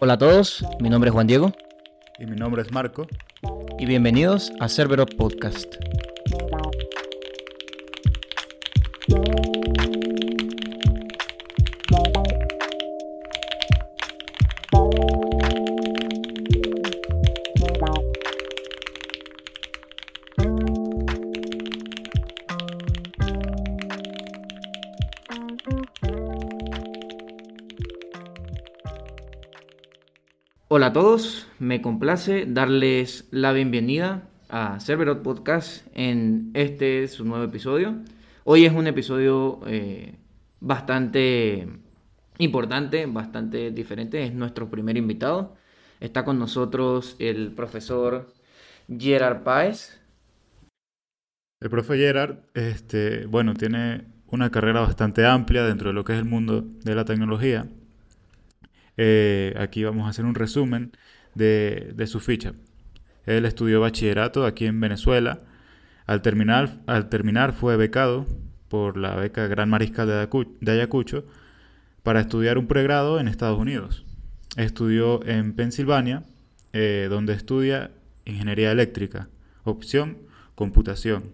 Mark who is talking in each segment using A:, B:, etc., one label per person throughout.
A: Hola a todos, mi nombre es Juan Diego.
B: Y mi nombre es Marco.
A: Y bienvenidos a Cerbero Podcast. Me complace darles la bienvenida a Cerberot Podcast en este su nuevo episodio. Hoy es un episodio eh, bastante importante, bastante diferente, es nuestro primer invitado. Está con nosotros el profesor Gerard Páez.
B: El profe Gerard, este, bueno, tiene una carrera bastante amplia dentro de lo que es el mundo de la tecnología. Eh, aquí vamos a hacer un resumen de, su ficha. Él estudió bachillerato aquí en Venezuela. Al terminar, al terminar fue becado por la beca Gran Mariscal de, Ayacucho para estudiar un pregrado en Estados Unidos. Estudió en Pensilvania, eh, donde estudia ingeniería eléctrica, opción computación.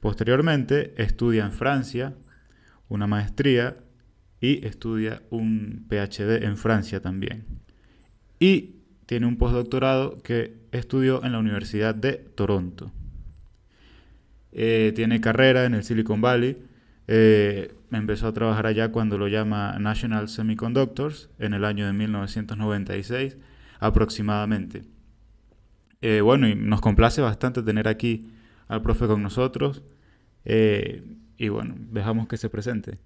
B: Posteriormente estudia en Francia una maestría y estudia un PhD en Francia también. Y tiene un postdoctorado que estudió en la Universidad de Toronto. Eh, tiene carrera en el Silicon Valley. Eh, empezó a trabajar allá cuando lo llama National Semiconductors en el año de 1996 aproximadamente. Eh, bueno, y nos complace bastante tener aquí al profe con nosotros. y bueno, dejamos que se presente.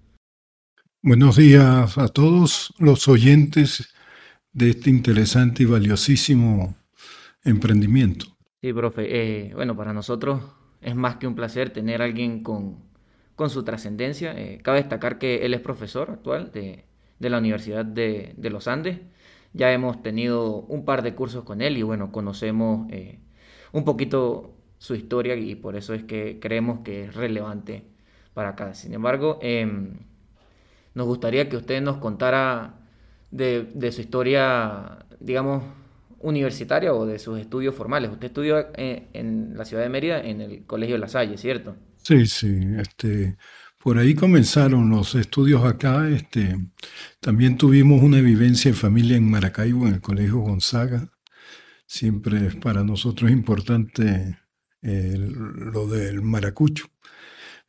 C: Buenos días a todos los oyentes de este interesante y valiosísimo emprendimiento.
A: Sí, profe. Eh, bueno, para nosotros es más que un placer tener a alguien con, con su trascendencia. Eh, cabe destacar que él es profesor actual de, de la Universidad de, de, los Andes. Ya hemos tenido un par de cursos con él y bueno, conocemos eh, un poquito su historia y por eso es que creemos que es relevante para acá. Sin embargo, em, nos gustaría que usted nos contara de, su historia, digamos, universitaria o de sus estudios formales. Usted estudió en, la ciudad de Mérida en el Colegio La Salle, ¿cierto?
C: Sí, sí. Este, por ahí comenzaron los estudios acá. Este, también tuvimos una vivencia en familia en Maracaibo, en el Colegio Gonzaga. Siempre es para nosotros importante lo del maracucho.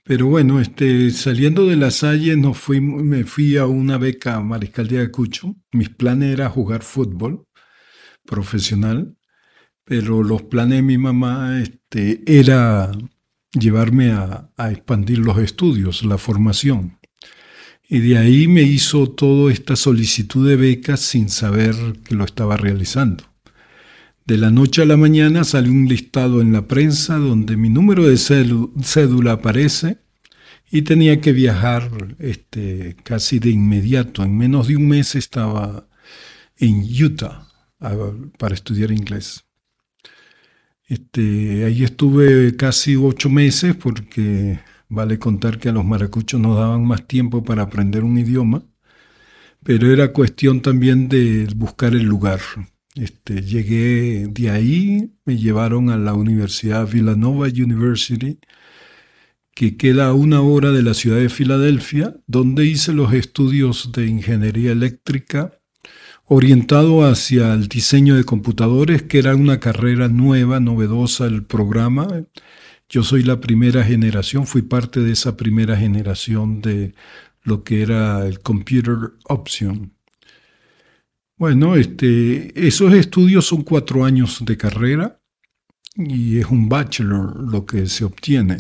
C: Pero bueno, este, saliendo de la Salle me fui a una beca Mariscal de Ayacucho. Mis planes era jugar fútbol profesional, pero los planes de mi mamá este, era llevarme a, a expandir los estudios, la formación. Y de ahí me hizo toda esta solicitud de becas sin saber que lo estaba realizando. De la noche a la mañana sale un listado en la prensa donde mi número de cédula aparece y tenía que viajar este, casi de inmediato. En menos de un mes estaba en Utah para estudiar inglés. Este, ahí estuve casi ocho meses porque vale contar que a los maracuchos nos daban más tiempo para aprender un idioma, pero era cuestión también de buscar el lugar. Este, llegué de ahí, me llevaron a la Universidad Villanova University, que queda a una hora de la ciudad de Filadelfia, donde hice los estudios de ingeniería eléctrica orientado hacia el diseño de computadores, que era una carrera nueva, novedosa el programa. Yo soy la primera generación, fui parte de esa primera generación de lo que era el Computer Option. Bueno, este, esos estudios son cuatro años de carrera y es un bachelor lo que se obtiene.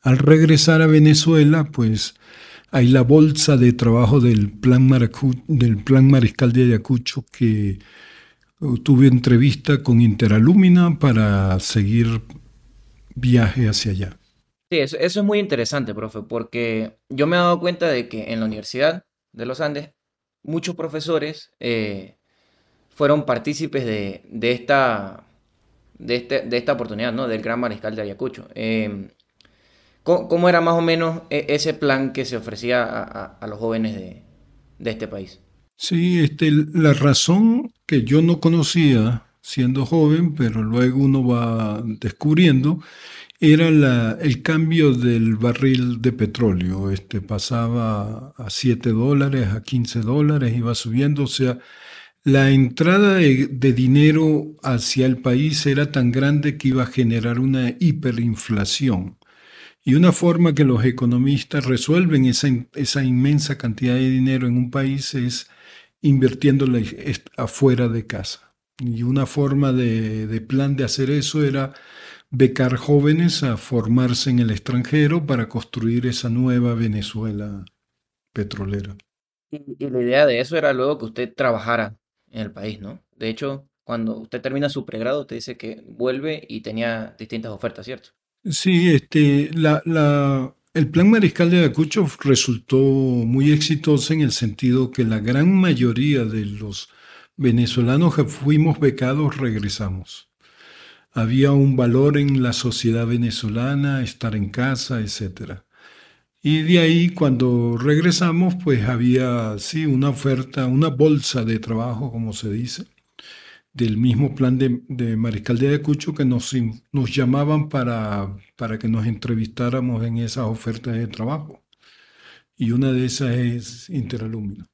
C: Al regresar a Venezuela, pues hay la bolsa de trabajo del Plan, del plan Mariscal de Ayacucho que tuve entrevista con Interalumina para seguir viaje hacia allá.
A: Sí, eso, eso es muy interesante, profe, porque yo me he dado cuenta de que en la Universidad de los Andes muchos profesores eh, fueron partícipes de, de esta, de, este- de esta oportunidad, ¿no? Del Gran Mariscal de Ayacucho. Em, ¿cómo, era más o menos e- ese plan que se ofrecía a, a- a los jóvenes de, de este país?
C: Sí, este, la razón que yo no conocía siendo joven, pero luego uno va descubriendo, era el cambio del barril de petróleo. Este pasaba a 7 dólares, a 15 dólares, iba subiendo. O sea, la entrada de, dinero hacia el país era tan grande que iba a generar una hiperinflación. Y una forma que los economistas resuelven esa, esa inmensa cantidad de dinero en un país es invirtiéndole est- afuera de casa. Y una forma de, de plan de hacer eso era becar jóvenes a formarse en el extranjero para construir esa nueva Venezuela petrolera.
A: Y, y la idea de eso era luego que usted trabajara en el país, ¿no? De hecho, cuando usted termina su pregrado, usted dice que vuelve y tenía distintas ofertas, ¿cierto?
C: Sí, este, la, la, el plan Mariscal de Ayacucho resultó muy exitoso en el sentido que la gran mayoría de los venezolanos que fuimos becados regresamos. Había un valor en la sociedad venezolana, estar en casa, etcétera. Y de ahí, cuando regresamos, pues había, sí, una oferta, una bolsa de trabajo, como se dice, del mismo plan de, Mariscal de Ayacucho que nos, llamaban para, para que nos entrevistáramos en esas ofertas de trabajo. Y una de esas es Interalumno.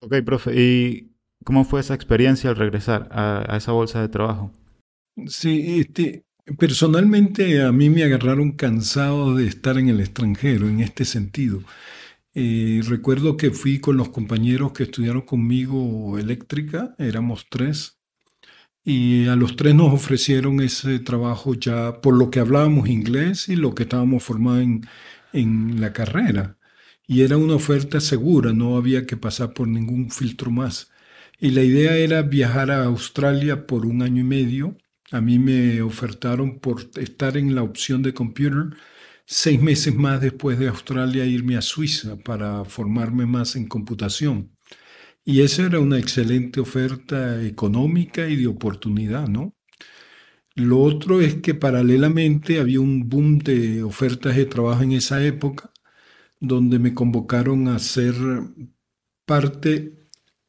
B: Ok, profe, ¿y cómo fue esa experiencia al regresar a esa bolsa de trabajo?
C: Sí, este, personalmente a mí me agarraron cansado de estar en el extranjero en este sentido. Eh, recuerdo que fui con los compañeros que estudiaron conmigo eléctrica, éramos tres, y a los tres nos ofrecieron ese trabajo ya por lo que hablábamos inglés y lo que estábamos formados en, en la carrera. Y era una oferta segura, no había que pasar por ningún filtro más. Y la idea era viajar a Australia por un año y medio. A mí me ofertaron por estar en la opción de computer seis meses más después de Australia irme a Suiza para formarme más en computación. Y esa era una excelente oferta económica y de oportunidad, ¿no? Lo otro es que paralelamente había un boom de ofertas de trabajo en esa época, donde me convocaron a ser parte,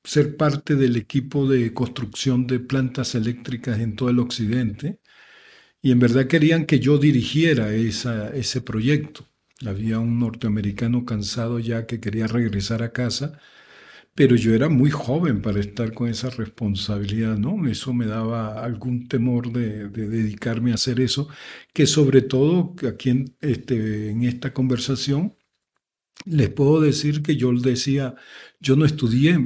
C: ser parte del equipo de construcción de plantas eléctricas en todo el occidente. Y en verdad querían que yo dirigiera esa, ese proyecto. Había un norteamericano cansado ya que quería regresar a casa pero yo era muy joven para estar con esa responsabilidad, ¿no? Eso me daba algún temor de, de dedicarme a hacer eso, que sobre todo aquí en, este, en esta conversación les puedo decir que yo decía, yo no estudié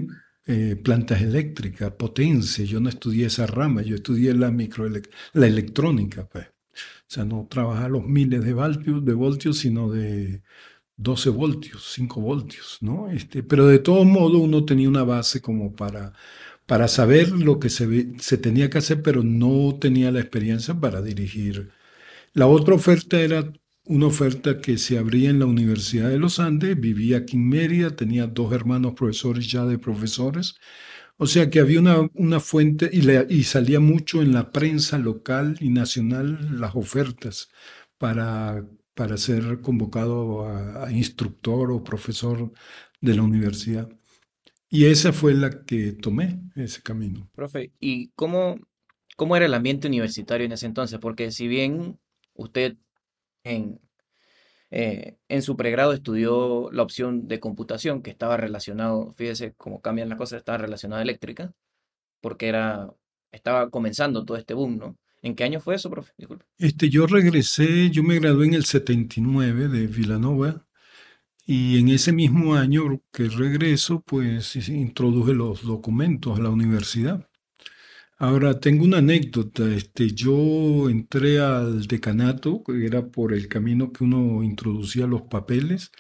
C: eh, plantas eléctricas, potencia, yo no estudié esa rama, yo estudié la la electrónica, pues. O sea, no trabajar los miles de voltios, de voltios, sino de 12 voltios, 5 voltios, ¿no? Este, pero de todo modo uno tenía una base como para, para saber lo que se, se tenía que hacer, pero no tenía la experiencia para dirigir. La otra oferta era una oferta que se abría en la Universidad de los Andes, vivía aquí en Mérida, tenía dos hermanos profesores ya de profesores, o sea que había una, una fuente y, le- y salía mucho en la prensa local y nacional las ofertas para, para ser convocado a, instructor o profesor de la universidad. Y esa fue la que tomé, ese camino.
A: Profe, ¿y cómo, cómo era el ambiente universitario en ese entonces? Porque si bien usted en, eh, en su pregrado estudió la opción de computación, que estaba relacionado, fíjese cómo cambian las cosas, estaba relacionada a eléctrica, porque era, estaba comenzando todo este boom, ¿no? ¿En qué año fue eso, profe?
C: Este, yo regresé, yo me gradué en el 79 de Villanova y en ese mismo año que regreso, pues introduje los documentos a la universidad. Ahora, tengo una anécdota. Este, yo entré al decanato, que era por el camino que uno introducía los papeles,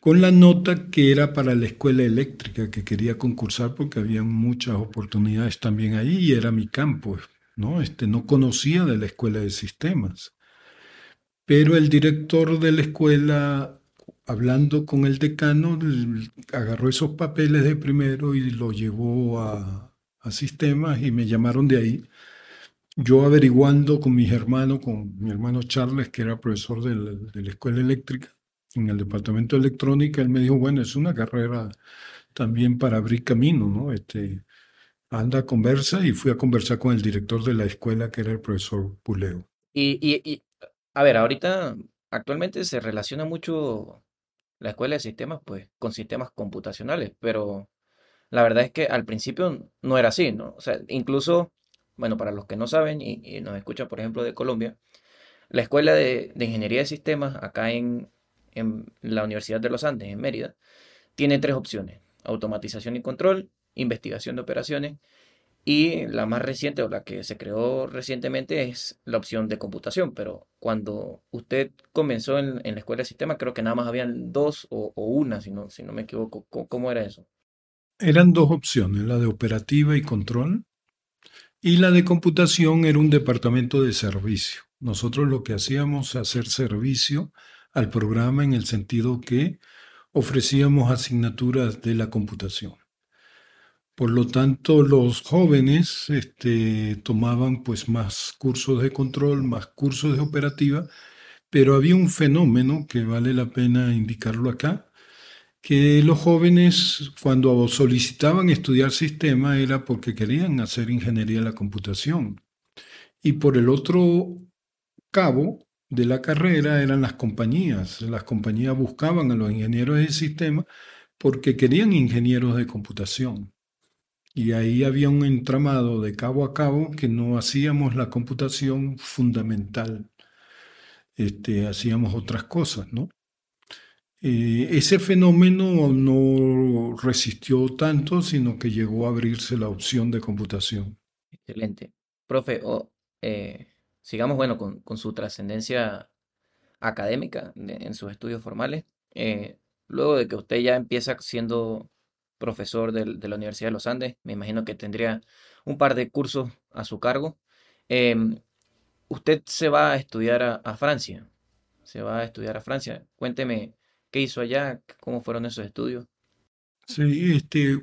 C: con la nota que era para la escuela eléctrica que quería concursar porque había muchas oportunidades también ahí y era mi campo, ¿no? Este, no conocía de la escuela de sistemas. pero el director de la escuela, hablando con el decano, agarró esos papeles de primero y lo llevó a, a sistemas y me llamaron de ahí. Yo averiguando con mis hermanos, con mi hermano Charles, que era profesor de la, de la escuela eléctrica, en el departamento de electrónica, él me dijo, bueno, es una carrera también para abrir camino, ¿no? Este, anda, conversa, y fui a conversar con el director de la escuela, que era el profesor Puleo.
A: Y, y, y, a ver, ahorita, actualmente se relaciona mucho la escuela de sistemas, pues, con sistemas computacionales, pero la verdad es que al principio no era así, ¿no? O sea, incluso, bueno, para los que no saben y, nos escuchan, por ejemplo, de Colombia, la escuela de, de ingeniería de sistemas acá en, en la Universidad de los Andes, en Mérida, tiene tres opciones. Automatización y control, investigación de operaciones y la más reciente o la que se creó recientemente es la opción de computación. Pero cuando usted comenzó en, en la escuela de sistemas, creo que nada más habían dos o, o una, si no, si no me equivoco. ¿Cómo, ¿Cómo, era eso?
C: Eran dos opciones, la de operativa y control. Y la de computación era un departamento de servicio. Nosotros lo que hacíamos hacer servicio al programa en el sentido que ofrecíamos asignaturas de la computación. Por lo tanto, los jóvenes este, tomaban pues más cursos de control, más cursos de operativa, pero había un fenómeno que vale la pena indicarlo acá, que los jóvenes cuando solicitaban estudiar sistema era porque querían hacer ingeniería de la computación. Y por el otro cabo, de la carrera eran las compañías. Las compañías buscaban a los ingenieros de sistema porque querían ingenieros de computación. Y ahí había un entramado de cabo a cabo que no hacíamos la computación fundamental. Este, hacíamos otras cosas, ¿no? Eh, ese fenómeno no resistió tanto, sino que llegó a abrirse la opción de computación.
A: Excelente. Profe, eh, sigamos, bueno, con, con su trascendencia académica en sus estudios formales. Eh, luego de que usted ya empieza siendo profesor de, la Universidad de los Andes, me imagino que tendría un par de cursos a su cargo. Usted se va a estudiar a, Francia, se va a estudiar a Francia. Cuénteme qué hizo allá, cómo fueron esos estudios.
C: Sí, este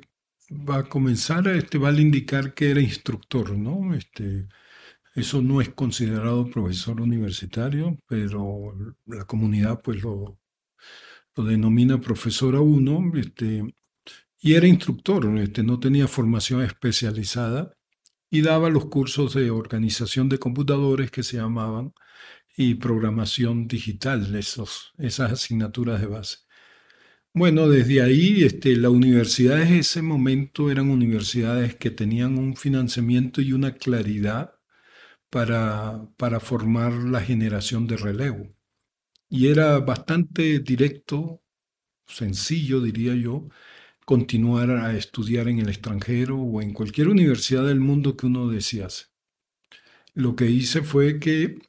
C: va a comenzar, este vale indicar que era instructor, ¿no? Este, eso no es considerado profesor universitario, pero la comunidad pues lo, lo denomina profesor uno, este, y era instructor, este, no tenía formación especializada y daba los cursos de organización de computadores que se llamaban y programación digital, esas asignaturas de base. Bueno, desde ahí este, las universidades ese momento eran universidades que tenían un financiamiento y una claridad para, para formar la generación de relevo. Y era bastante directo, sencillo, diría yo, continuar a estudiar en el extranjero o en cualquier universidad del mundo que uno desease. Lo que hice fue que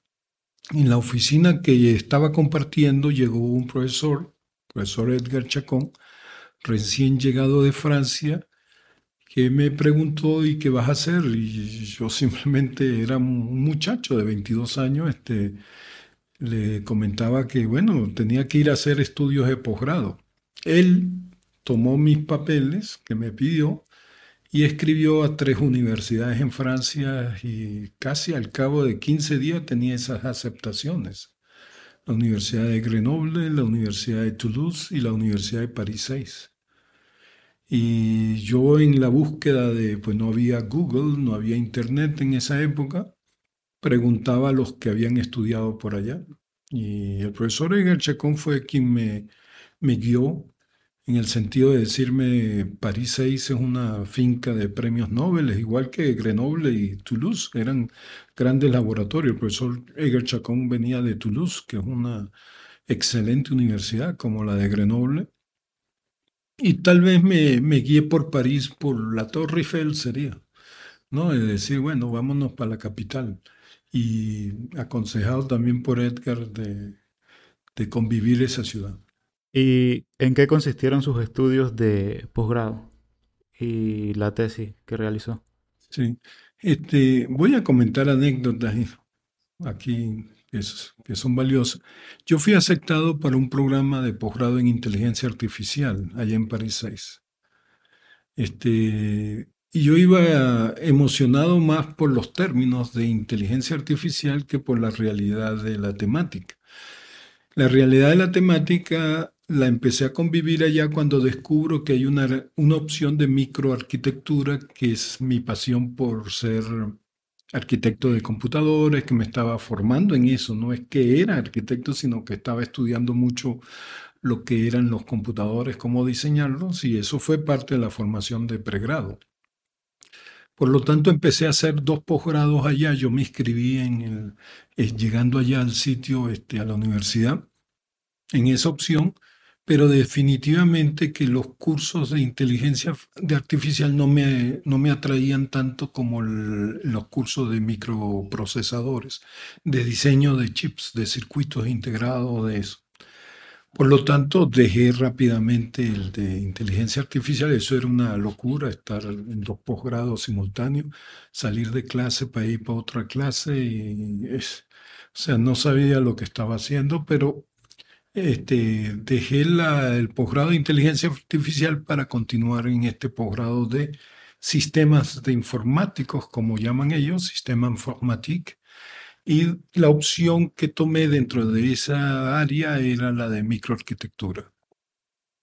C: en la oficina que estaba compartiendo llegó un profesor, profesor Edgar Chacón, recién llegado de Francia, que me preguntó y qué vas a hacer y yo simplemente era un muchacho de 22 años, este, le comentaba que bueno, tenía que ir a hacer estudios de posgrado. Él tomó mis papeles que me pidió y escribió a tres universidades en Francia y casi al cabo de 15 días tenía esas aceptaciones. La Universidad de Grenoble, la Universidad de Toulouse y la Universidad de París 6. Y yo en la búsqueda de, pues no había Google, no había Internet en esa época, preguntaba a los que habían estudiado por allá. Y el profesor Edgar fue quien me, me guió en el sentido de decirme, París 6 es una finca de premios Nobel, igual que Grenoble y Toulouse, eran grandes laboratorios. El profesor Edgar Chacón venía de Toulouse, que es una excelente universidad como la de Grenoble. Y tal vez me, me guié por París, por la Torre Eiffel sería, ¿no? Decir, bueno, vámonos para la capital. Y aconsejado también por Edgar de convivir esa ciudad.
B: ¿Y en qué consistieron sus estudios de posgrado y la tesis que realizó?
C: Sí, este, voy a comentar anécdotas aquí que, son valiosas. Yo fui aceptado para un programa de posgrado en inteligencia artificial allá en París 6. Este, y yo iba emocionado más por los términos de inteligencia artificial que por la realidad de la temática. La realidad de la temática la empecé a convivir allá cuando descubro que hay una, una opción de microarquitectura, que es mi pasión por ser arquitecto de computadores, que me estaba formando en eso. No es que era arquitecto, sino que estaba estudiando mucho lo que eran los computadores, cómo diseñarlos, y eso fue parte de la formación de pregrado. Por lo tanto, empecé a hacer dos posgrados allá. Yo me inscribí en el, eh, llegando allá al sitio, este, a la universidad, en esa opción, pero definitivamente que los cursos de inteligencia artificial no me, no me atraían tanto como los cursos de microprocesadores, de diseño de chips, de circuitos integrados, de eso. Por lo tanto, dejé rápidamente el de inteligencia artificial. Eso era una locura, estar en dos posgrados simultáneos, salir de clase para ir para otra clase. Y es, o sea, no sabía lo que estaba haciendo, pero este, dejé el posgrado de inteligencia artificial para continuar en este posgrado de sistemas de informáticos, como llaman ellos, sistema informatique. Y la opción que tomé dentro de esa área era la de microarquitectura.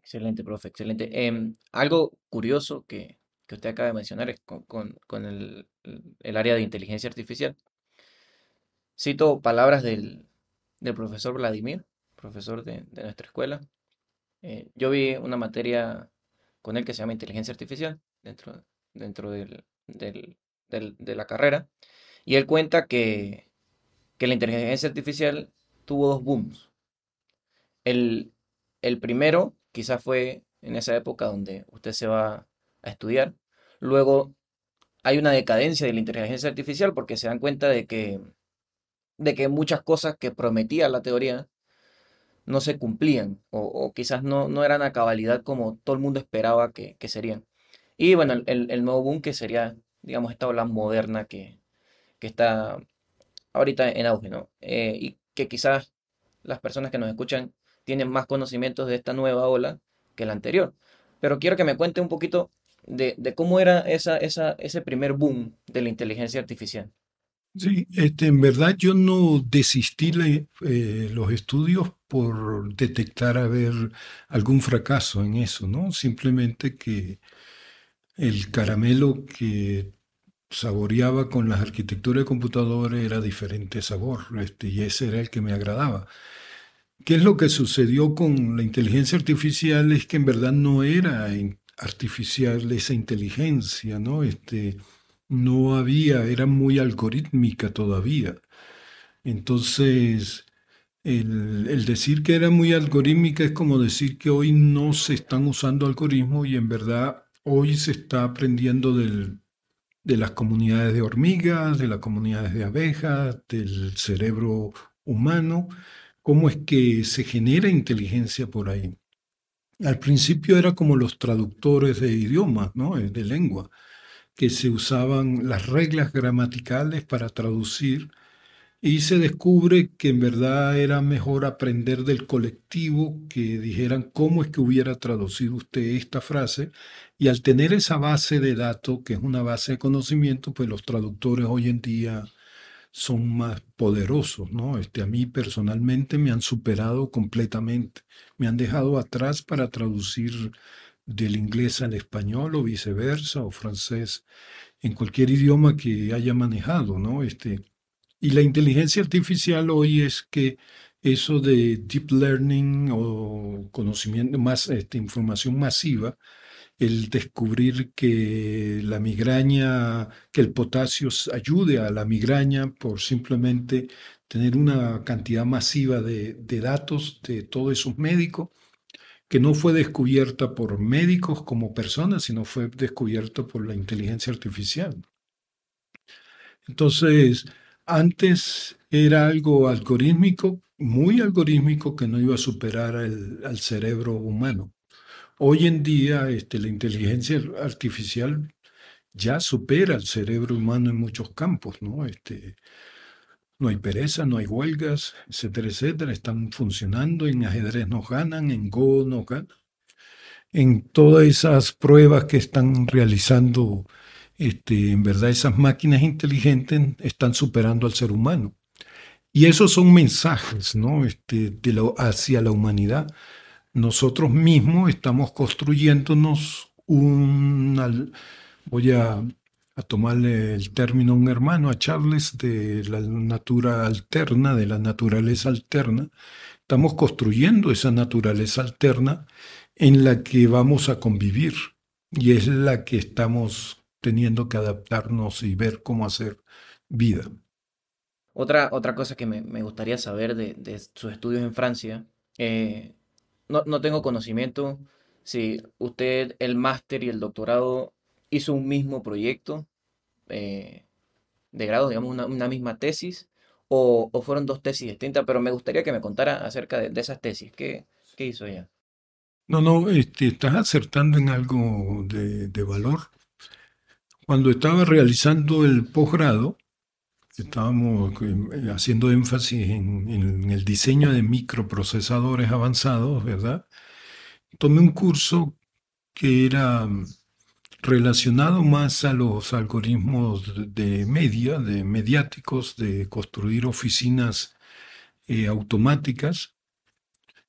A: Excelente, profe, excelente. Em, algo curioso que, usted acaba de mencionar es con, el, el, área de inteligencia artificial. Cito palabras del, del profesor Vladimir, profesor de, nuestra escuela. Eh, yo vi una materia con él que se llama inteligencia artificial dentro, dentro del, de la carrera. Y él cuenta que, que la inteligencia artificial tuvo dos booms. El, el primero quizás fue en esa época donde usted se va a estudiar. Luego hay una decadencia de la inteligencia artificial porque se dan cuenta de que, de que muchas cosas que prometía la teoría no se cumplían o, quizás no, no, eran a cabalidad como todo el mundo esperaba que, serían. Y bueno, el, nuevo boom que sería, digamos, esta ola moderna que, está ahorita en auge, ¿no? Eh, y que quizás las personas que nos escuchan tienen más conocimientos de esta nueva ola que la anterior. Pero quiero que me cuente un poquito de, cómo era esa, esa, ese primer boom de la inteligencia artificial.
C: Sí, este, en verdad yo no desistí eh, los estudios por detectar haber algún fracaso en eso, ¿no? Simplemente que el caramelo que saboreaba con las arquitecturas de computadores era diferente sabor, este, y ese era el que me agradaba. ¿Qué es lo que sucedió con la inteligencia artificial? Es que en verdad no era artificial esa inteligencia, ¿no? Este, no había, era muy algorítmica todavía. Entonces, el, decir que era muy algorítmica es como decir que hoy no se están usando algoritmos y en verdad hoy se está aprendiendo de las comunidades de hormigas, de las comunidades de abejas, del cerebro humano, cómo es que se genera inteligencia por ahí. Al principio era como los traductores de idiomas, ¿no? de lengua que se usaban las reglas gramaticales para traducir y se descubre que en verdad era mejor aprender del colectivo que dijeran cómo es que hubiera traducido usted esta frase y al tener esa base de datos, que es una base de conocimiento, pues los traductores hoy en día son más poderosos, ¿no? Este, a mí personalmente me han superado completamente, me han dejado atrás para traducir del inglés al español o viceversa, o francés, en cualquier idioma que haya manejado, ¿no? Este, y la inteligencia artificial hoy es que eso de deep learning o conocimiento más, este, información masiva, el descubrir que la migraña, que el potasio ayude a la migraña por simplemente tener una cantidad masiva de, de datos de todos esos médicos, que no fue descubierta por médicos como personas, sino fue descubierta por la inteligencia artificial. Entonces, antes era algo algorítmico, muy algorítmico, que no iba a superar al cerebro humano. Hoy en día, este, la inteligencia artificial ya supera al cerebro humano en muchos campos, ¿no? Este, no hay pereza, no hay huelgas, etcétera, etcétera. Están funcionando, en ajedrez nos ganan, en Go nos ganan. En todas esas pruebas que están realizando, este, en verdad esas máquinas inteligentes están superando al ser humano. Y esos son mensajes ¿no? este, de hacia la humanidad. Nosotros mismos estamos construyéndonos un... Voy a a tomarle el término a un hermano, a Charles, de la natura alterna, de la naturaleza alterna. Estamos construyendo esa naturaleza alterna en la que vamos a convivir y es la que estamos teniendo que adaptarnos y ver cómo hacer vida.
A: Otra, otra cosa que me, gustaría saber de, sus estudios en Francia, eh, no, no tengo conocimiento si usted el máster y el doctorado hizo un mismo proyecto eh, de grado, digamos, una, misma tesis, o, fueron dos tesis distintas, pero me gustaría que me contara acerca de, esas tesis. ¿Qué, ¿Qué, hizo ella?
C: No, no, este, estás acertando en algo de, valor. Cuando estaba realizando el posgrado, estábamos eh, haciendo énfasis en, el diseño de microprocesadores avanzados, ¿verdad? Tomé un curso que era relacionado más a los algoritmos de media, de mediáticos, de construir oficinas eh, automáticas.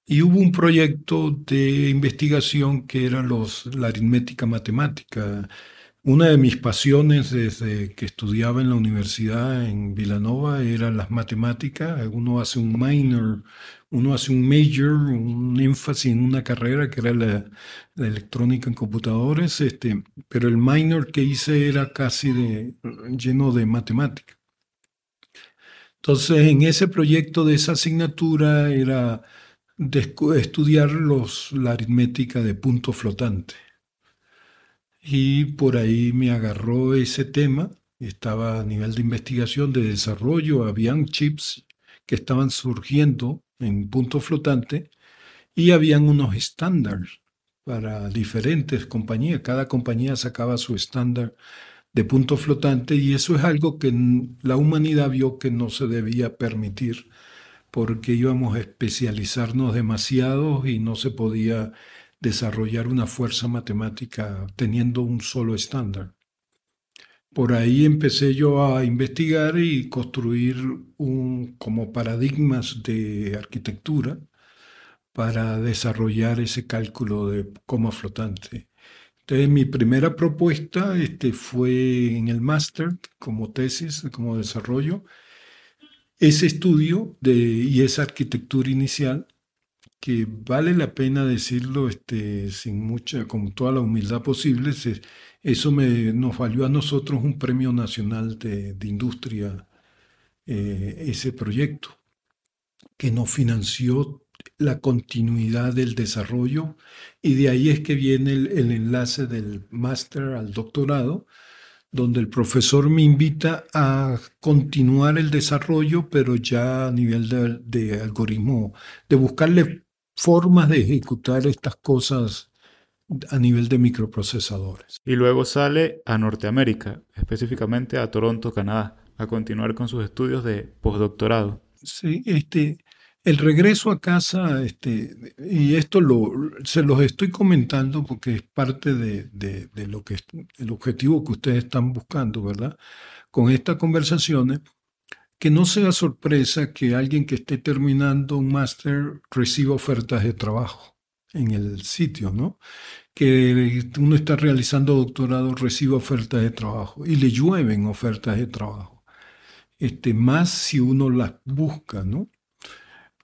C: Y hubo un proyecto de investigación que era los, la aritmética matemática. Una de mis pasiones desde que estudiaba en la universidad en Villanova era las matemáticas. Uno hace un minor uno hace un major, un énfasis en una carrera que era la, electrónica en computadores, este, pero el minor que hice era casi lleno de matemática. Entonces, en ese proyecto de esa asignatura era estudiar los, la aritmética de punto flotante. Y por ahí me agarró ese tema. Estaba a nivel de investigación, de desarrollo, habían chips que estaban surgiendo en punto flotante y habían unos estándares para diferentes compañías. Cada compañía sacaba su estándar de punto flotante y eso es algo que la humanidad vio que no se debía permitir porque íbamos a especializarnos demasiado y no se podía desarrollar una fuerza matemática teniendo un solo estándar. Por ahí empecé yo a investigar y construir un, como paradigmas de arquitectura para desarrollar ese cálculo de coma flotante. Entonces mi primera propuesta este, fue en el máster como tesis, como desarrollo, ese estudio de, y esa arquitectura inicial que vale la pena decirlo este, sin mucha, con toda la humildad posible, eso me, nos valió a nosotros un premio nacional de, industria, eh, ese proyecto, que nos financió la continuidad del desarrollo. Y de ahí es que viene el, enlace del máster al doctorado, donde el profesor me invita a continuar el desarrollo, pero ya a nivel de, de algoritmo, de buscarle formas de ejecutar estas cosas a nivel de microprocesadores.
B: Y luego sale a Norteamérica, específicamente a Toronto, Canadá, a continuar con sus estudios de postdoctorado.
C: Sí, este, el regreso a casa, este, y esto lo, se los estoy comentando porque es parte de, de, lo que el objetivo que ustedes están buscando, ¿verdad? Con estas conversaciones, que no sea sorpresa que alguien que esté terminando un máster reciba ofertas de trabajo en el sitio, ¿no? Que uno está realizando doctorado, recibe ofertas de trabajo y le llueven ofertas de trabajo. Este, más si uno las busca, ¿no?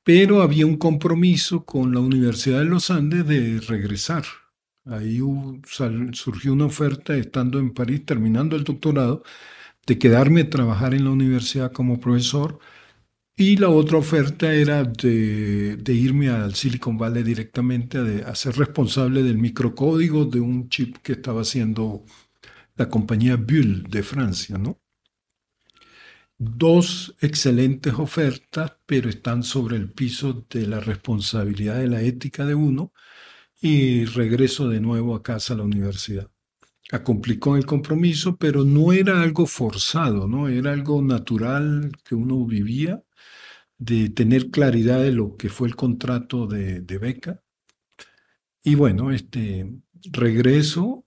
C: Pero había un compromiso con la Universidad de los Andes de regresar. Ahí surgió una oferta estando en París, terminando el doctorado, de quedarme a trabajar en la universidad como profesor y la otra oferta era de, irme al Silicon Valley directamente a, ser responsable del microcódigo de un chip que estaba haciendo la compañía Bull de Francia, ¿no? Dos excelentes ofertas, pero están sobre el piso de la responsabilidad de la ética de uno y regreso de nuevo a casa a la universidad. A cumplir con el compromiso, pero no era algo forzado, ¿no? Era algo natural que uno vivía, de tener claridad de lo que fue el contrato de, de beca. Y bueno, este regreso,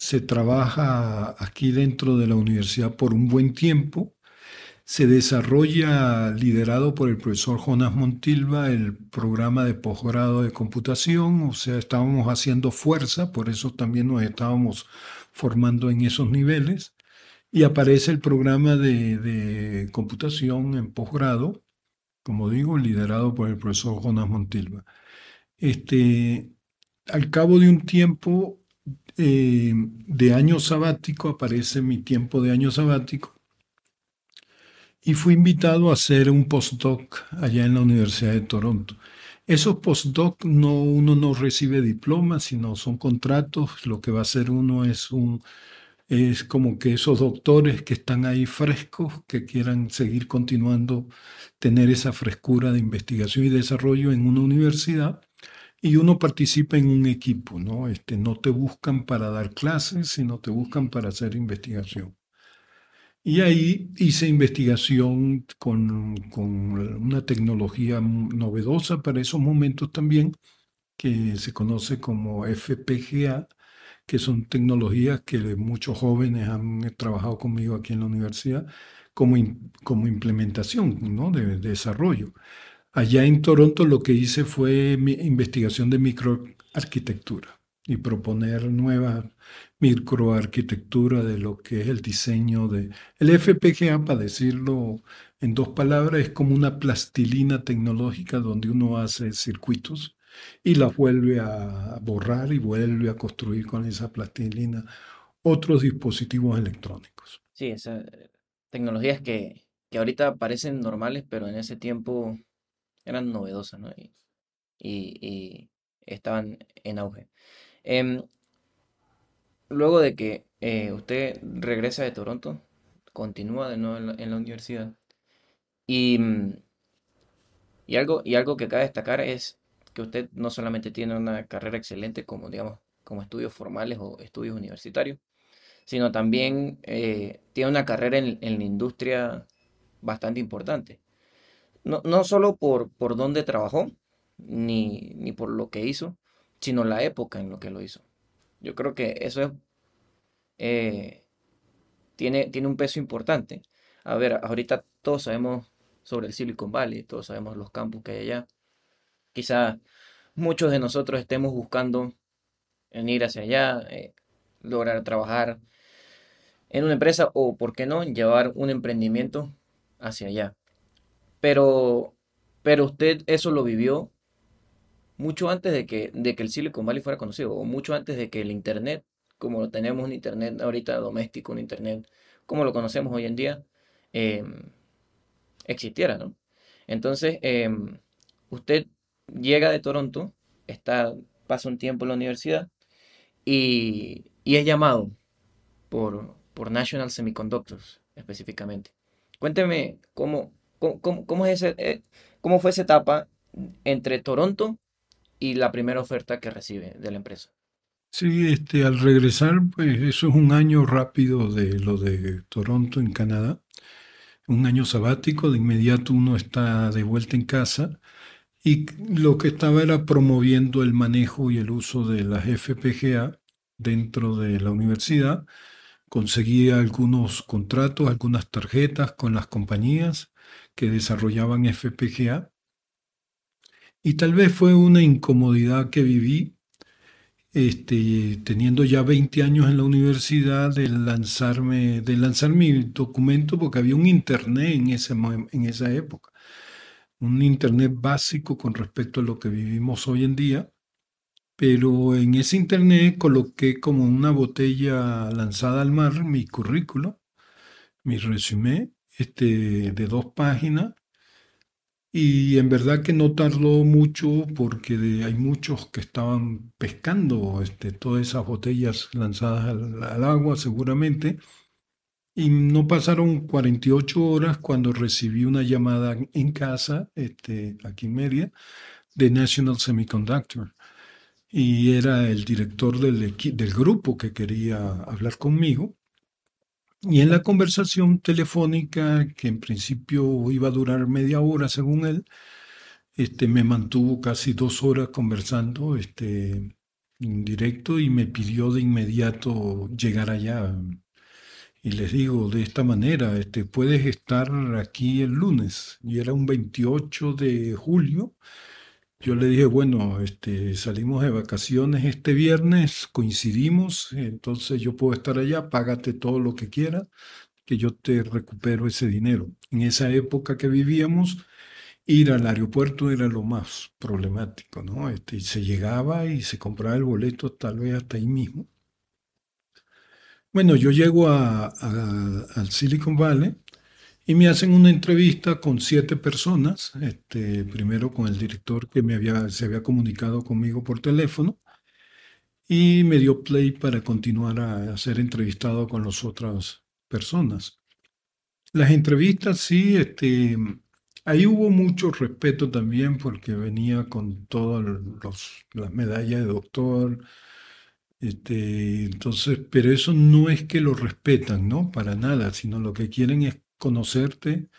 C: se trabaja aquí dentro de la universidad por un buen tiempo se desarrolla, liderado por el profesor Jonas Montilva, el programa de posgrado de computación, o sea, estábamos haciendo fuerza, por eso también nos estábamos formando en esos niveles, y aparece el programa de, computación en posgrado, como digo, liderado por el profesor Jonas Montilva. Este, al cabo de un tiempo eh, de año sabático, aparece mi tiempo de año sabático, y fui invitado a hacer un postdoc allá en la Universidad de Toronto. Esos postdoc no, uno no recibe diplomas, sino son contratos. Lo que va a hacer uno es un es como que esos doctores que están ahí frescos, que quieran seguir continuando, tener esa frescura de investigación y desarrollo en una universidad, y uno participa en un equipo, ¿no? Este, no te buscan para dar clases, sino te buscan para hacer investigación. Y ahí hice investigación con, una tecnología novedosa para esos momentos también, que se conoce como FPGA, que son tecnologías que muchos jóvenes han trabajado conmigo aquí en la universidad como, como implementación ¿no? de, de, desarrollo. Allá en Toronto lo que hice fue investigación de microarquitectura y proponer nuevas microarquitectura de lo que es el diseño de... El FPGA, para decirlo en dos palabras, es como una plastilina tecnológica donde uno hace circuitos y la vuelve a borrar y vuelve a construir con esa plastilina otros dispositivos electrónicos.
A: Sí, esas tecnologías que, que ahorita parecen normales, pero en ese tiempo eran novedosas, ¿no? Y, y, estaban en auge. Em, luego de que eh, usted regresa de Toronto, continúa de nuevo en la, universidad. Y, mm, y, algo, y algo que cabe destacar es que usted no solamente tiene una carrera excelente como, digamos, como estudios formales o estudios universitarios, sino también eh, tiene una carrera en, la industria bastante importante. No, no solo por, por dónde trabajó, ni, ni por lo que hizo, sino la época en lo que lo hizo. Yo creo que eso es, eh, tiene, tiene un peso importante. A ver, ahorita todos sabemos sobre el Silicon Valley, todos sabemos los campus que hay allá. Quizá muchos de nosotros estemos buscando en ir hacia allá, eh, lograr trabajar en una empresa o, ¿por qué no?, llevar un emprendimiento hacia allá. Pero, pero usted eso lo vivió mucho antes de que, de que el Silicon Valley fuera conocido, o mucho antes de que el Internet, como lo tenemos un Internet ahorita doméstico, un Internet como lo conocemos hoy en día, em, existiera, ¿no? Entonces, em, usted llega de Toronto, está, pasa un tiempo en la universidad y, es llamado por, por National Semiconductors específicamente. Cuénteme cómo, cómo, es ese, eh, cómo fue esa etapa entre Toronto y la primera oferta que recibe de la empresa.
C: Sí, este, al regresar, pues eso es un año rápido de lo de Toronto en Canadá, un año sabático, de inmediato uno está de vuelta en casa y lo que estaba era promoviendo el manejo y el uso de las FPGA dentro de la universidad. Conseguía algunos contratos, algunas tarjetas con las compañías que desarrollaban FPGA y tal vez fue una incomodidad que viví, este, teniendo ya 20 años en la universidad, de lanzarme, de lanzar mi documento, porque había un internet en, ese, en esa época, un internet básico con respecto a lo que vivimos hoy en día. Pero en ese internet coloqué como una botella lanzada al mar mi currículo, mi resumen este, de dos páginas, y en verdad que no tardó mucho porque hay muchos que estaban pescando este, todas esas botellas lanzadas al, agua seguramente. Y no pasaron 48 horas cuando recibí una llamada en casa, este, aquí en Mérida, de National Semiconductor. y era el director del, del grupo que quería hablar conmigo. Y en la conversación telefónica, que en principio iba a durar media hora según él, este, me mantuvo casi dos horas conversando este, en directo y me pidió de inmediato llegar allá. Y les digo de esta manera, este, puedes estar aquí el lunes. Y era un 28 de julio. Yo le dije, bueno, este, salimos de vacaciones este viernes, coincidimos, entonces yo puedo estar allá, págate todo lo que quieras, que yo te recupero ese dinero. En esa época que vivíamos, ir al aeropuerto era lo más problemático, ¿no? Este, y se llegaba y se compraba el boleto tal vez hasta ahí mismo. Bueno, yo llego al Silicon Valley y me hacen una entrevista con siete personas, este, primero con el director que me había, se había comunicado conmigo por teléfono y me dio play para continuar a, a ser entrevistado con las otras personas. Las entrevistas sí, este, Ahí hubo mucho respeto también porque venía con todas las medallas de doctor. Este, entonces, pero eso no es que lo respetan, ¿no? Para nada, sino lo que quieren es conocerte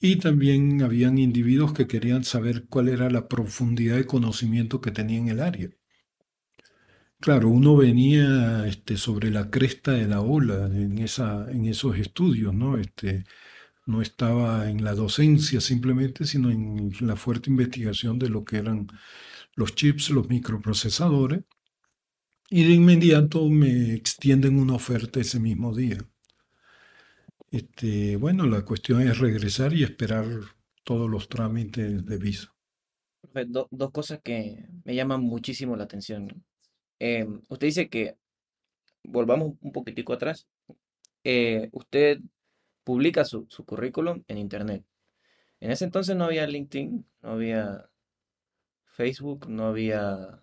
C: y también habían individuos que querían saber cuál era la profundidad de conocimiento que tenía en el área. Claro, uno venía este, sobre la cresta de la ola en, esa, en esos estudios, ¿no? Este, no estaba en la docencia simplemente, sino en la fuerte investigación de lo que eran los chips, los microprocesadores, y de inmediato me extienden una oferta ese mismo día. Este, bueno, la cuestión es regresar y esperar todos los trámites de visa.
A: dos cosas que me llaman muchísimo la atención. Em, usted dice que, volvamos un poquitico atrás, eh, usted publica su, currículum en Internet. En ese entonces no había LinkedIn, no había Facebook, no había...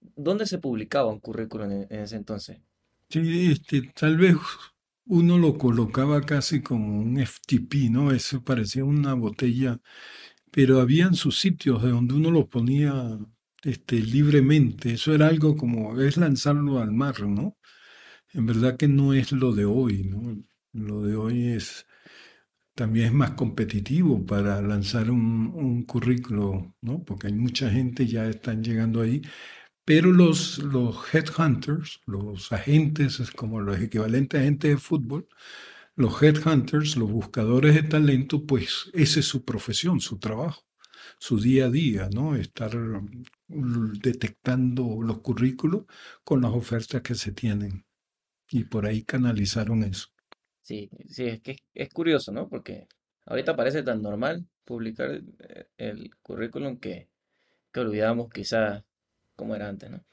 A: ¿Dónde se publicaba un currículum en, ese entonces?
C: Sí, este, tal vez uno lo colocaba casi como un FTP, ¿no? Eso parecía una botella, pero habían sus sitios de donde uno lo ponía este, libremente. Eso era algo como, es lanzarlo al mar, ¿no? En verdad que no es lo de hoy, ¿no? Lo de hoy es también es más competitivo para lanzar un, currículo, ¿no? Porque hay mucha gente ya están llegando ahí, pero los, los headhunters, los agentes, es como los equivalentes a agentes de fútbol, los headhunters, los buscadores de talento, pues esa es su profesión, su trabajo, su día a día, ¿no? Estar mm, detectando los currículos con las ofertas que se tienen. Y por ahí canalizaron eso.
A: Sí, sí, es que es, curioso, ¿no? Porque ahorita parece tan normal publicar eh, el, currículum que, que olvidamos quizá cómo era antes, ¿no?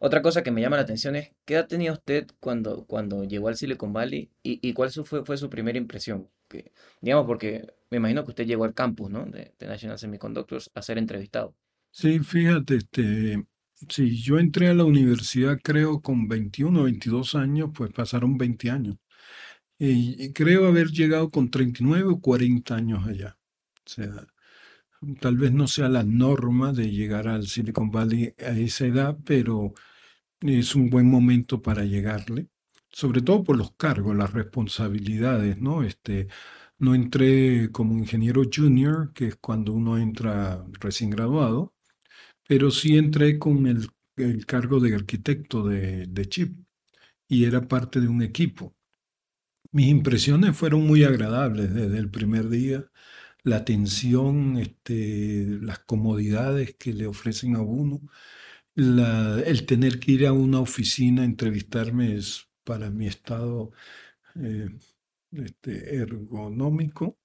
A: Otra cosa que me llama la atención es, ¿qué edad tenía usted cuando, cuando llegó al Silicon Valley y, y cuál fue, fue su primera impresión? Que, digamos, porque me imagino que usted llegó al campus, ¿no? De, de National Semiconductors a ser entrevistado.
C: Sí, fíjate, este, si yo entré a la universidad creo con 21 o 22 años, pues pasaron 20 años. Y creo haber llegado con 39 o 40 años allá. O sea, tal vez no sea la norma de llegar al Silicon Valley a esa edad, pero es un buen momento para llegarle, sobre todo por los cargos, las responsabilidades, ¿no? Este, no entré como ingeniero junior, que es cuando uno entra recién graduado, pero sí entré con el, cargo de arquitecto de, de chip y era parte de un equipo. Mis impresiones fueron muy agradables desde el primer día. La atención, este, las comodidades que le ofrecen a uno, el tener que ir a una oficina a entrevistarme es para mi estado eh, este, ergonómico,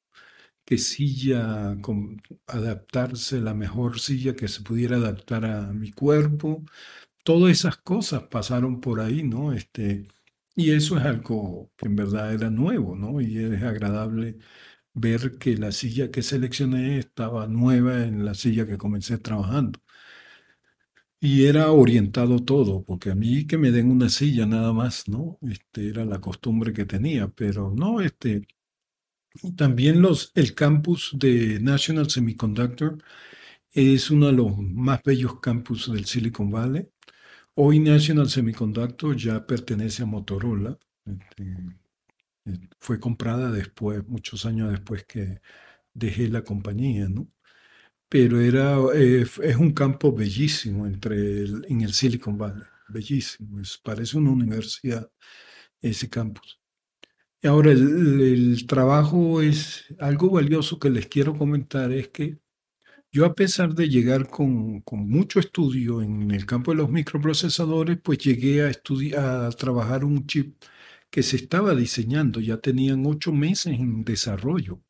C: que silla, con, adaptarse, la mejor silla que se pudiera adaptar a mi cuerpo. Todas esas cosas pasaron por ahí, ¿no? Este, y eso es algo que en verdad era nuevo, ¿no? Y es agradable ver que la silla que seleccioné estaba nueva en la silla que comencé trabajando. Y era orientado todo, porque a mí que me den una silla nada más, ¿no? Este, era la costumbre que tenía, pero no, este, también los, el campus de National Semiconductor es uno de los más bellos campus del Silicon Valley Hoy National Semiconductor ya pertenece a Motorola. Este, fue comprada después, muchos años después que dejé la compañía, ¿no? Pero era, eh, es un campo bellísimo entre en el Silicon Valley, bellísimo, parece una universidad ese campus. Y ahora el, el trabajo es algo valioso que les quiero comentar, es que yo a pesar de llegar con, con, mucho estudio en el campo de los microprocesadores, pues llegué a, a trabajar un chip que se estaba diseñando, ya tenían ocho meses en desarrollo.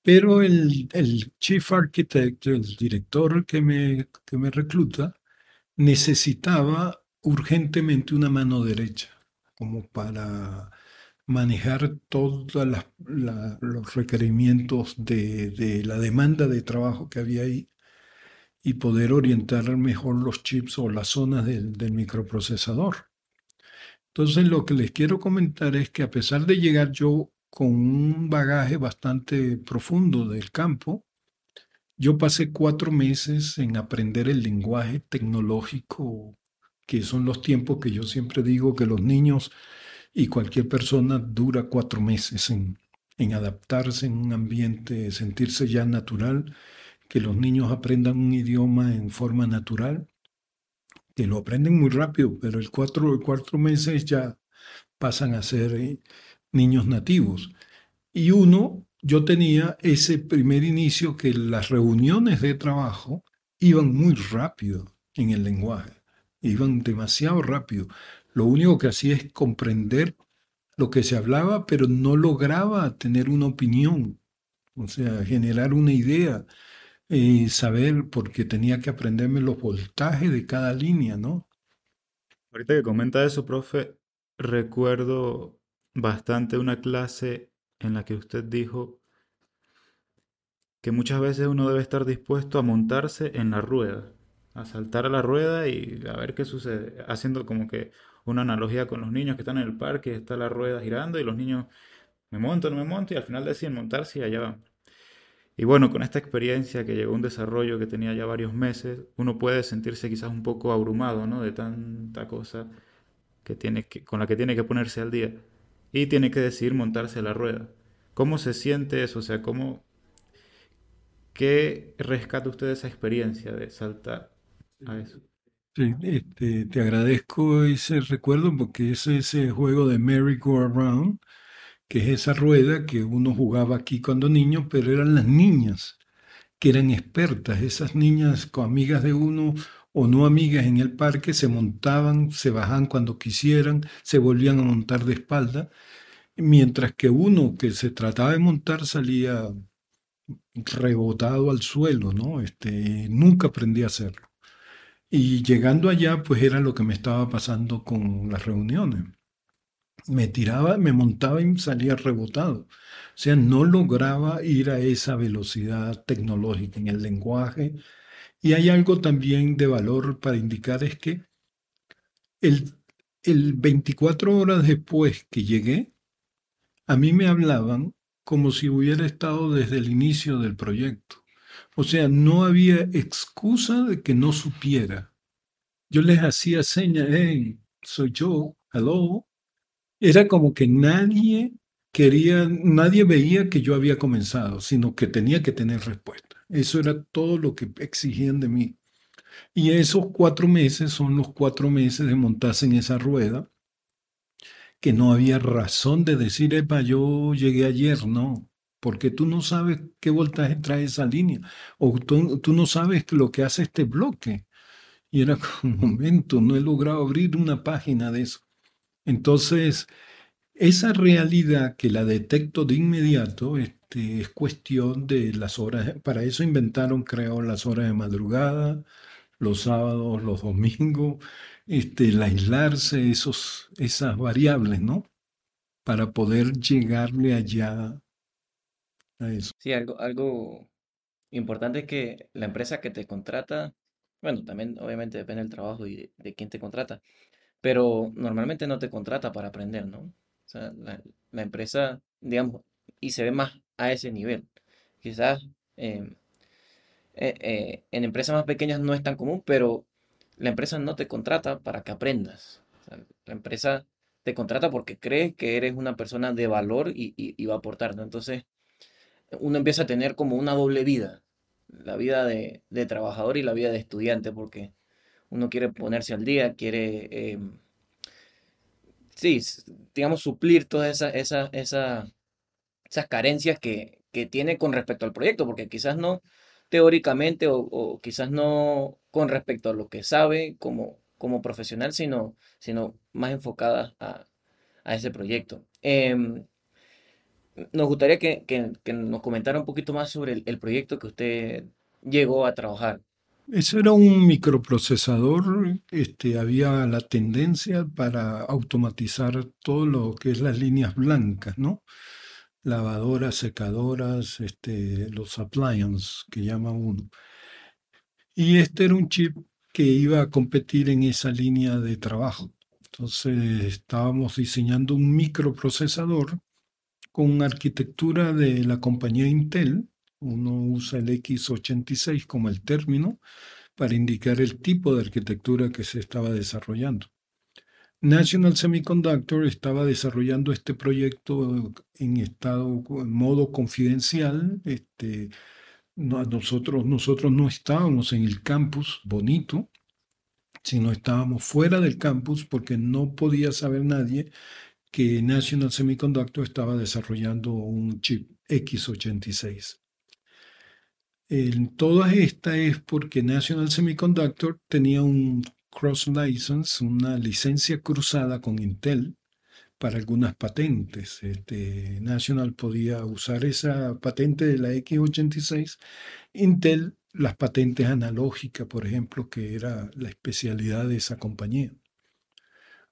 C: Pero el, el chief architect, el director que me, que me recluta, necesitaba urgentemente una mano derecha, como para manejar todos los requerimientos de, de, la demanda de trabajo que había ahí y poder orientar mejor los chips o las zonas del, del microprocesador. Entonces lo que les quiero comentar es que a pesar de llegar yo con un bagaje bastante profundo del campo, yo pasé cuatro meses en aprender el lenguaje tecnológico, que son los tiempos que yo siempre digo que los niños y cualquier persona dura cuatro meses en, adaptarse en un ambiente, sentirse ya natural, que los niños aprendan un idioma en forma natural, lo aprenden muy rápido, pero el cuatro, cuatro meses ya pasan a ser eh, niños nativos. Y uno, yo tenía ese primer inicio que las reuniones de trabajo iban muy rápido en el lenguaje, iban demasiado rápido. Lo único que hacía es comprender lo que se hablaba, pero no lograba tener una opinión, o sea, generar una idea, y saber, porque tenía que aprenderme los voltajes de cada línea, ¿no?
B: Ahorita que comenta eso, profe, recuerdo bastante una clase en la que usted dijo que muchas veces uno debe estar dispuesto a montarse en la rueda, a saltar a la rueda y a ver qué sucede, haciendo como que una analogía con los niños que están en el parque, está la rueda girando y los niños me monto, no me monto y al final deciden montarse y allá van. Y bueno, con esta experiencia que llegó un desarrollo que tenía ya varios meses, uno puede sentirse quizás un poco abrumado, ¿no? De tanta cosa que tiene que, con la que tiene que ponerse al día y tiene que decidir montarse a la rueda. ¿Cómo se siente eso? O sea, ¿cómo, ¿qué rescata usted de esa experiencia de saltar a eso?
C: Sí, este, te agradezco ese recuerdo porque es ese juego de merry-go-around, que es esa rueda que uno jugaba aquí cuando niño, pero eran las niñas que eran expertas, esas niñas amigas de uno o no amigas en el parque, se montaban, se bajaban cuando quisieran, se volvían a montar de espalda, mientras que uno que se trataba de montar salía rebotado al suelo, ¿no? Este, nunca aprendí a hacerlo. Y llegando allá, pues era lo que me estaba pasando con las reuniones. Me tiraba, me montaba y salía rebotado. O sea, no lograba ir a esa velocidad tecnológica en el lenguaje. Y hay algo también de valor para indicar es que el, el 24 horas después que llegué, a mí me hablaban como si hubiera estado desde el inicio del proyecto. O sea, no había excusa de que no supiera. Yo les hacía señas, hey, soy yo, hello. Era como que nadie quería, nadie veía que yo había comenzado, sino que tenía que tener respuesta. Eso era todo lo que exigían de mí. Y esos cuatro meses son los cuatro meses de montarse en esa rueda, que no había razón de decir, epa, yo llegué ayer, no porque tú no sabes qué voltaje trae esa línea, o tú, no sabes lo que hace este bloque. Y era como un momento, no he logrado abrir una página de eso. Entonces, esa realidad que la detecto de inmediato este, es cuestión de las horas, para eso inventaron, creo, las horas de madrugada, los sábados, los domingos, este, el aislarse, esos, esas variables, ¿no? Para poder llegarle allá
A: Sí, algo, algo importante es que la empresa que te contrata, bueno, también obviamente depende del trabajo y de, quién te contrata, pero normalmente no te contrata para aprender, ¿no? O sea, la, empresa, digamos, y se ve más a ese nivel. Quizás em, eh, eh, en empresas más pequeñas no es tan común, pero la empresa no te contrata para que aprendas. la empresa te contrata porque cree que eres una persona de valor y, va a aportar. Entonces, uno empieza a tener como una doble vida, la vida de, trabajador y la vida de estudiante, porque uno quiere ponerse al día, quiere, em, sí, digamos, suplir todas esas esas carencias que, que tiene con respecto al proyecto, porque quizás no teóricamente o, quizás no con respecto a lo que sabe como, como profesional, sino, sino más enfocada a, ese proyecto. Em, nos gustaría que, nos comentara un poquito más sobre el, proyecto que usted llegó a trabajar.
C: Eso era un microprocesador, este, había la tendencia para automatizar todo lo que es las líneas blancas, ¿no? lavadoras, secadoras, este, los appliances que llama uno. Y este era un chip que iba a competir en esa línea de trabajo. Entonces estábamos diseñando un microprocesador con arquitectura de la compañía Intel. Uno usa el x86 como el término para indicar el tipo de arquitectura que se estaba desarrollando. National Semiconductor estaba desarrollando este proyecto en estado, modo confidencial. Este, nosotros, nosotros no estábamos en el campus bonito, sino estábamos fuera del campus porque no podía saber nadie que National Semiconductor estaba desarrollando un chip X86. En toda esta es porque National Semiconductor tenía un cross license, una licencia cruzada con Intel para algunas patentes. Este, National podía usar esa patente de la X86. Intel, las patentes analógicas, por ejemplo, que era la especialidad de esa compañía.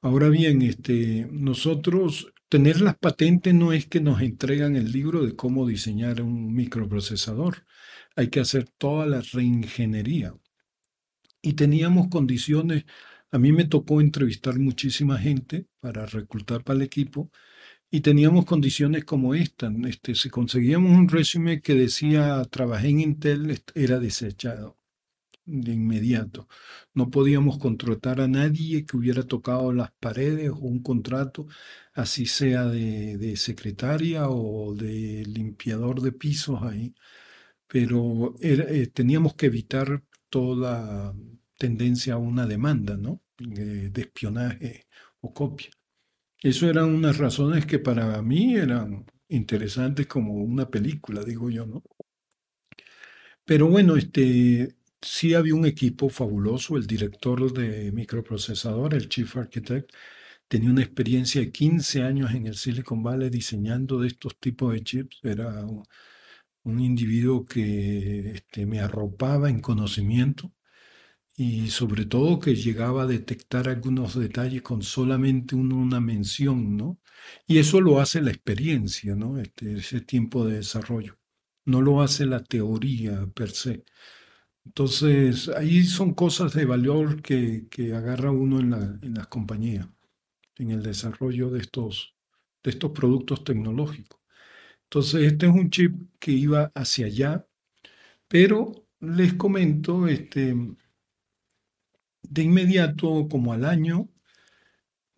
C: Ahora bien, este, nosotros tener las patentes no es que nos entregan el libro de cómo diseñar un microprocesador. Hay que hacer toda la reingeniería y teníamos condiciones. A mí me tocó entrevistar muchísima gente para reclutar para el equipo y teníamos condiciones como esta. Este, si conseguíamos un resumen que decía trabajé en Intel, era desechado de inmediato. No podíamos contratar a nadie que hubiera tocado las paredes o un contrato, así sea de, secretaria o de limpiador de pisos ahí. Pero eh, teníamos que evitar toda tendencia a una demanda, ¿no? De, espionaje o copia. Eso eran unas razones que para mí eran interesantes como una película, digo yo, ¿no? Pero bueno, este, sí había un equipo fabuloso, el director de microprocesador, el chief architect, tenía una experiencia de 15 años en el Silicon Valley diseñando de estos tipos de chips, era un, individuo que este, me arropaba en conocimiento y sobre todo que llegaba a detectar algunos detalles con solamente una mención, ¿no? Y eso lo hace la experiencia, ¿no? Este, ese tiempo de desarrollo. No lo hace la teoría per se. Entonces, ahí son cosas de valor que, agarra uno en, en las compañías, en el desarrollo de estos, de estos productos tecnológicos. Entonces, este es un chip que iba hacia allá, pero les comento, este, de inmediato, como al año,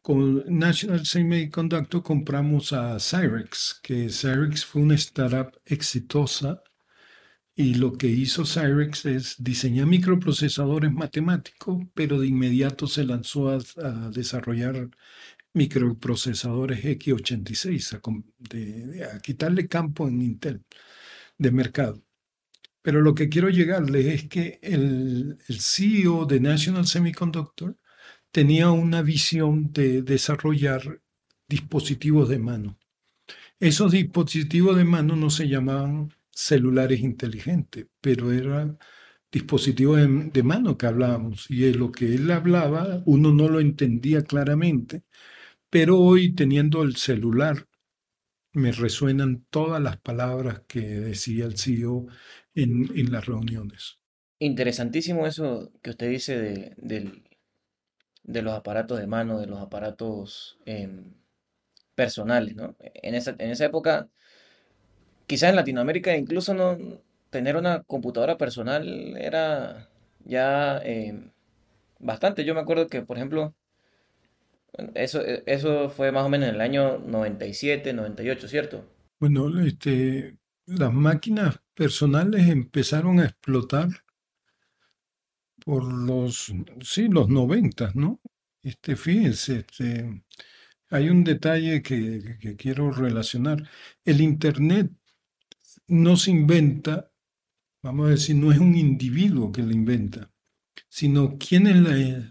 C: con National Semiconductor compramos a Cyrex, que Cyrex fue una startup exitosa y lo que hizo Cyrex es diseñar microprocesadores matemáticos, pero de inmediato se lanzó a, desarrollar microprocesadores X86, a, a quitarle campo en Intel de mercado. Pero lo que quiero llegarles es que el, CEO de National Semiconductor tenía una visión de desarrollar dispositivos de mano. Esos dispositivos de mano no se llamaban celulares inteligentes, pero eran dispositivos de, de, mano que hablábamos. Y de lo que él hablaba, uno no lo entendía claramente, pero hoy teniendo el celular, me resuenan todas las palabras que decía el CEO en, las reuniones.
A: Interesantísimo eso que usted dice de, de los aparatos de mano, de los aparatos em, personales, ¿no? En esa, en esa época, quizás en Latinoamérica incluso no tener una computadora personal era ya em, bastante. Yo me acuerdo que, por ejemplo, eso, e, eso fue más o menos en el año 97, 98, ¿cierto?
C: Bueno, este, las máquinas personales empezaron a explotar por los, sí, los 90, ¿no? Este, fíjense, este, hay un detalle que, que quiero relacionar. El Internet no se inventa, vamos a decir, no es un individuo que lo inventa, sino quienes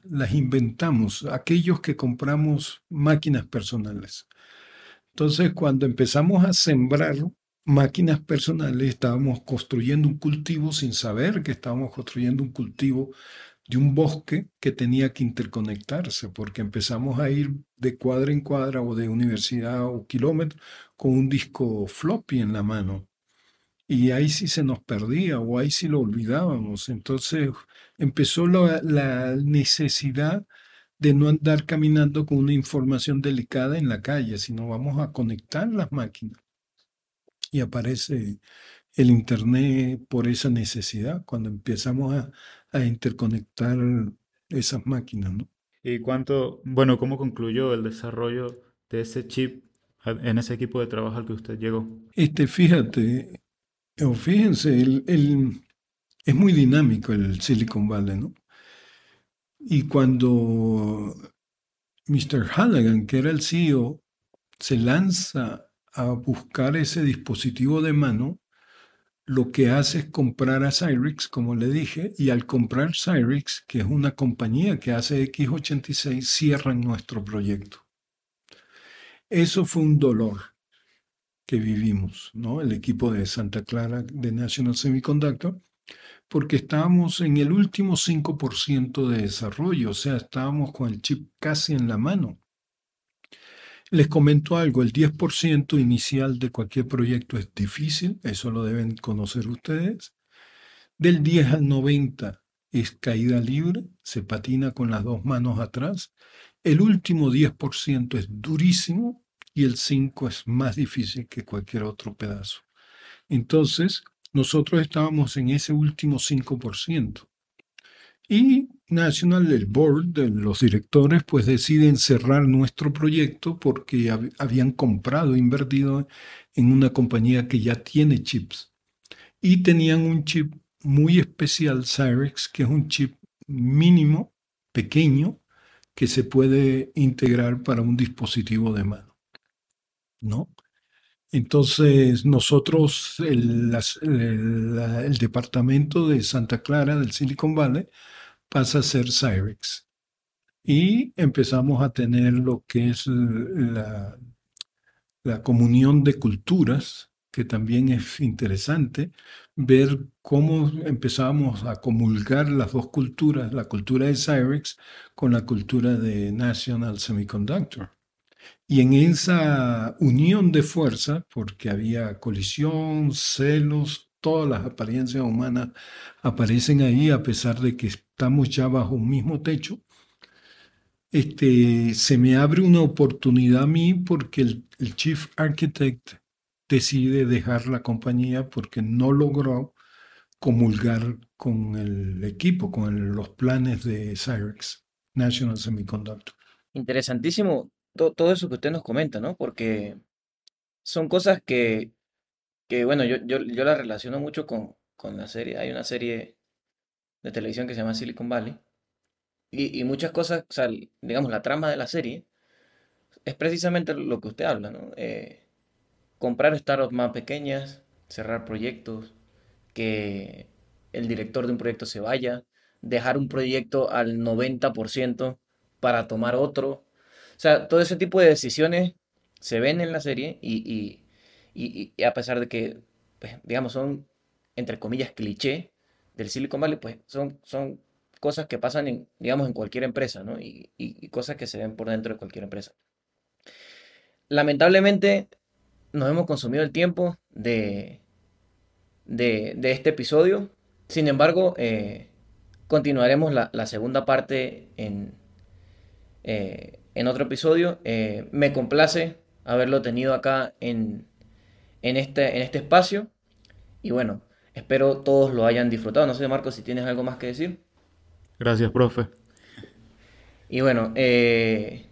C: las inventamos, aquellos que compramos máquinas personales. Entonces, cuando empezamos a sembrar máquinas personales, estábamos construyendo un cultivo sin saber que estábamos construyendo un cultivo de un bosque que tenía que interconectarse, porque empezamos a ir de cuadra en cuadra o de universidad o kilómetro con un disco floppy en la mano. Y ahí sí se nos perdía o ahí sí lo olvidábamos. Entonces empezó la, la necesidad de no andar caminando con una información delicada en la calle, sino vamos a conectar las máquinas. Y aparece el Internet por esa necesidad, cuando empezamos a, a interconectar esas máquinas, ¿no?
B: ¿Y cuánto, bueno, cómo concluyó el desarrollo de ese chip en ese equipo de trabajo al que usted llegó?
C: Este, fíjate, fíjense, es muy dinámico el Silicon Valley, ¿no? Y cuando Mr. Halligan, que era el CEO, se lanza a buscar ese dispositivo de mano, lo que hace es comprar a Cyrix, como le dije, y al comprar Cyrix, que es una compañía que hace X86, cierran nuestro proyecto. Eso fue un dolor que vivimos, ¿no? El equipo de Santa Clara de National Semiconductor, porque estábamos en el último 5% de desarrollo, o sea, estábamos con el chip casi en la mano. Les comento algo, el 10% inicial de cualquier proyecto es difícil, eso lo deben conocer ustedes. Del 10 al 90 es caída libre, se patina con las dos manos atrás. El último 10% es durísimo y el 5 es más difícil que cualquier otro pedazo. Entonces, nosotros estábamos en ese último 5%. Y National, el board, los directores, pues deciden cerrar nuestro proyecto porque habían comprado, invertido en una compañía que ya tiene chips. Y tenían un chip muy especial, Cyrex, que es un chip mínimo, pequeño, que se puede integrar para un dispositivo de mano. ¿No? Entonces, nosotros, el, departamento de Santa Clara del Silicon Valley, pasa a ser Cyrex. Y empezamos a tener lo que es la, la comunión de culturas, que también es interesante, ver cómo empezamos a comulgar las dos culturas, la cultura de Cyrex con la cultura de National Semiconductor. Y en esa unión de fuerza, porque había colisión, celos, todas las apariencias humanas aparecen ahí a pesar de que estamos ya bajo un mismo techo, este, se me abre una oportunidad a mí porque el, el Chief Architect decide dejar la compañía porque no logró comulgar con el equipo, con los planes de Cyrex, National Semiconductor.
A: Interesantísimo todo eso que usted nos comenta, ¿no? Porque son cosas que, que bueno, yo, yo, yo la relaciono mucho con, con la serie. Hay una serie de televisión que se llama Silicon Valley. Y, y muchas cosas, digamos, la trama de la serie es precisamente lo que usted habla, ¿no? Eh, comprar startups más pequeñas, cerrar proyectos, que el director de un proyecto se vaya, dejar un proyecto al 90% para tomar otro. O sea, todo ese tipo de decisiones se ven en la serie y, y, y a pesar de que, pues, digamos, son, entre comillas, cliché, del Silicon Valley, pues son, son cosas que pasan en, digamos, en cualquier empresa, ¿no? Y, cosas que se ven por dentro de cualquier empresa. Lamentablemente, nos hemos consumido el tiempo de, de, este episodio. Sin embargo, eh, continuaremos la, segunda parte en, eh, en otro episodio. Eh, me complace haberlo tenido acá en, en, este, en este espacio. Y bueno, Espero todos lo hayan disfrutado. No sé, Marco, si tienes algo más que decir.
B: Gracias, profe.
A: Y bueno, eh,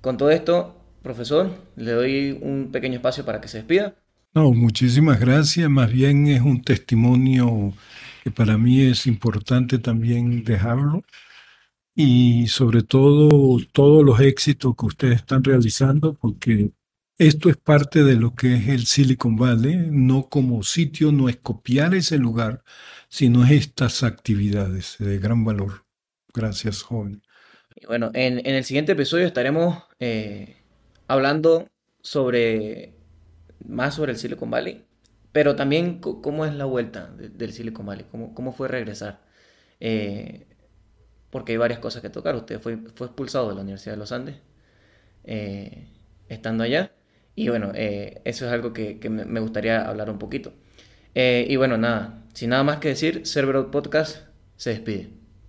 A: con todo esto, profesor, le doy un pequeño espacio para que se despida.
C: No, muchísimas gracias. Más bien es un testimonio que para mí es importante también dejarlo. Y sobre todo todos los éxitos que ustedes están realizando, porque esto es parte de lo que es el Silicon Valley, no como sitio, no es copiar ese lugar, sino estas actividades de gran valor. Gracias, joven.
A: Bueno, en, el siguiente episodio estaremos eh, hablando sobre más sobre el Silicon Valley, pero también cómo es la vuelta del Silicon Valley, cómo, cómo fue regresar. Eh, porque hay varias cosas que tocar. Usted fue, fue expulsado de la Universidad de los Andes eh, estando allá. Y bueno, eh, eso es algo que, me gustaría hablar un poquito. Eh, y bueno, nada, sin nada más que decir, Cerberot Podcast se despide.